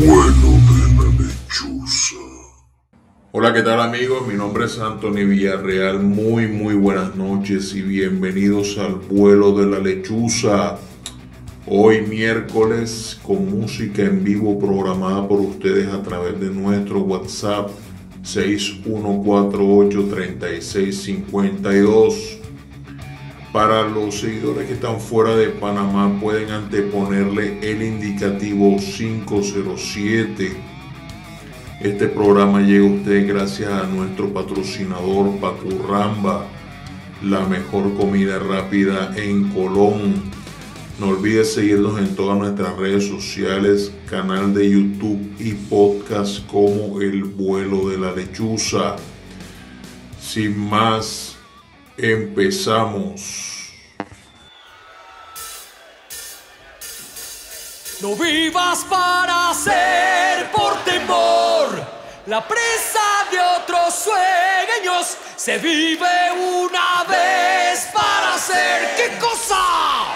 vuelo de la lechuza. Hola, ¿qué tal amigos? Mi nombre es Anthony Villarreal. Muy, muy buenas noches y bienvenidos al vuelo de la lechuza. Hoy miércoles con música en vivo programada por ustedes a través de nuestro WhatsApp 61483652. Para los seguidores que están fuera de Panamá pueden anteponerle el indicativo 507 este programa llega a usted gracias a nuestro patrocinador Pacurramba, la mejor comida rápida en Colón. No olvide seguirnos en todas nuestras redes sociales, canal de YouTube y podcast como El vuelo de la lechuza. Sin más, empezamos. No vivas para ser por temor, la presa de otros sueños se vive una vez para ser qué cosa.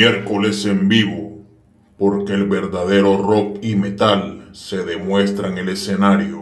Miércoles en vivo, porque el verdadero rock y metal se demuestra en el escenario.